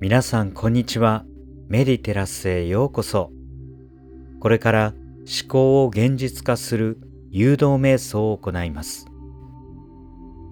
皆さんこんにちは。メディテラスへようこそ。これから思考を現実化する誘導瞑想を行います。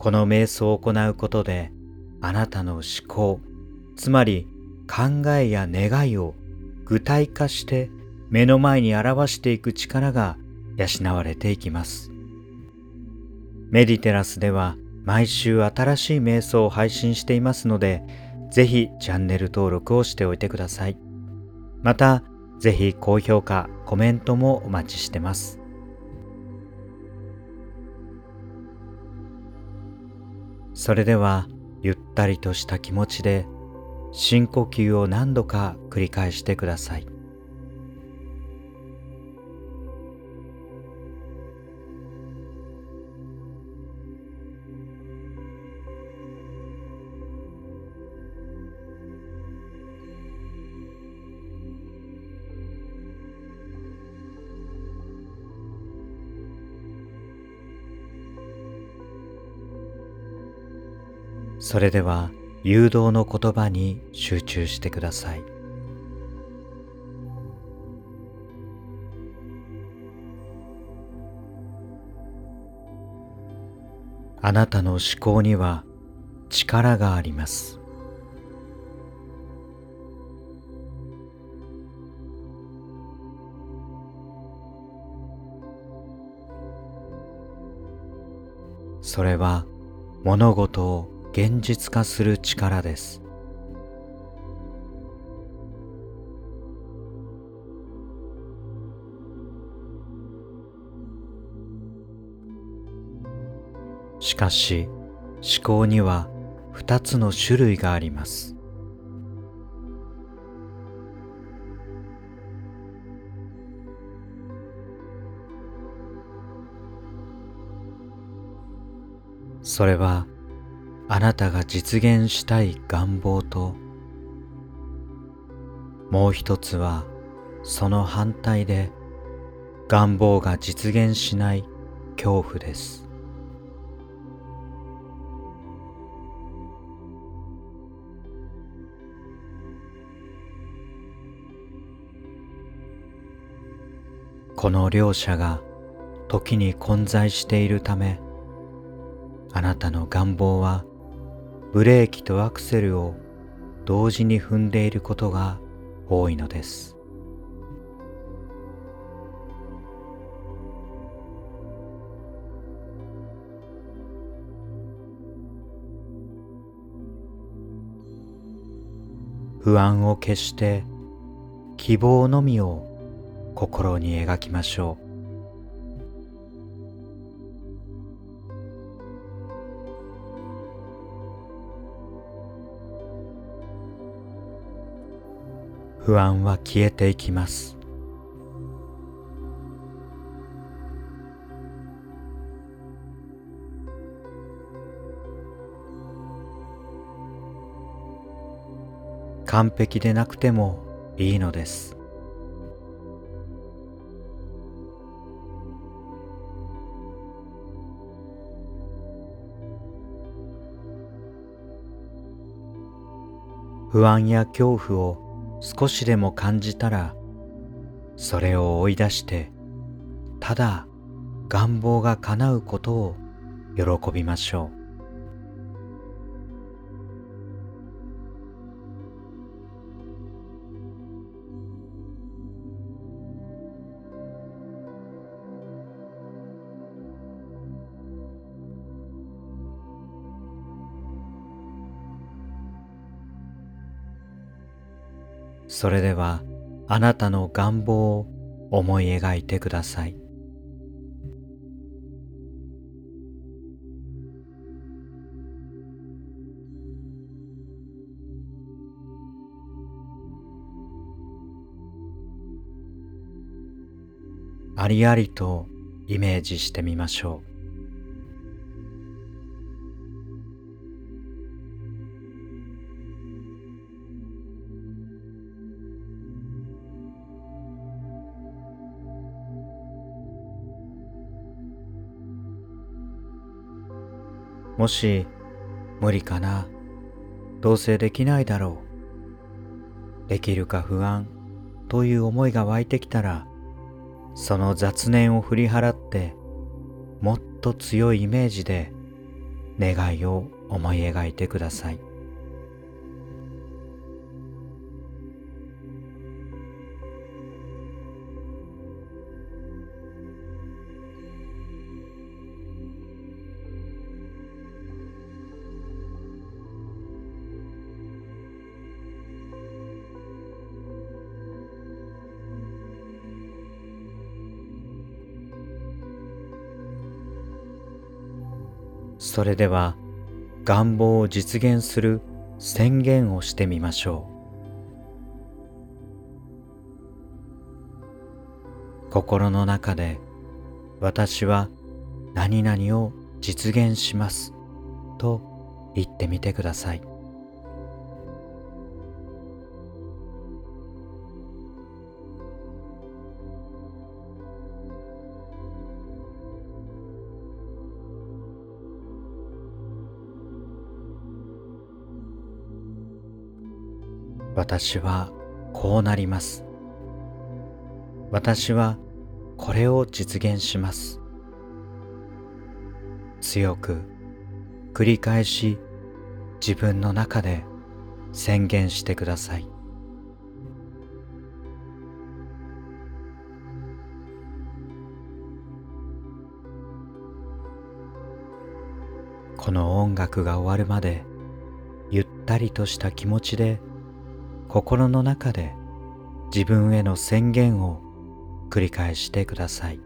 この瞑想を行うことであなたの思考、つまり考えや願いを具体化して目の前に表していく力が養われていきます。メディテラスでは毎週新しい瞑想を配信していますので、ぜひチャンネル登録をしておいてください。また、ぜひ高評価、コメントもお待ちしてます。それでは、ゆったりとした気持ちで深呼吸を何度か繰り返してください。それでは誘導の言葉に集中してください。あなたの思考には力があります。それは物事を現実化する力です。しかし思考には二つの種類があります。それはあなたが実現したい願望ともう一つはその反対で願望が実現しない恐怖です。この両者が時に混在しているためあなたの願望はブレーキとアクセルを同時に踏んでいることが多いのです。不安を消して希望のみを心に描きましょう。不安は消えていきます。完璧でなくてもいいのです。不安や恐怖を少しでも感じたらそれを追い出してただ願望が叶うことを喜びましょう。それではあなたの願望を思い描いてください。ありありとイメージしてみましょう。もし無理かな？どうせできないだろう。できるか不安という思いが湧いてきたらその雑念を振り払ってもっと強いイメージで願いを思い描いてください。それでは願望を実現する宣言をしてみましょう。心の中で私は何々を実現しますと言ってみてください。私はこうなります。私はこれを実現します。強く繰り返し自分の中で宣言してください。この音楽が終わるまでゆったりとした気持ちで心の中で自分への宣言を繰り返してください。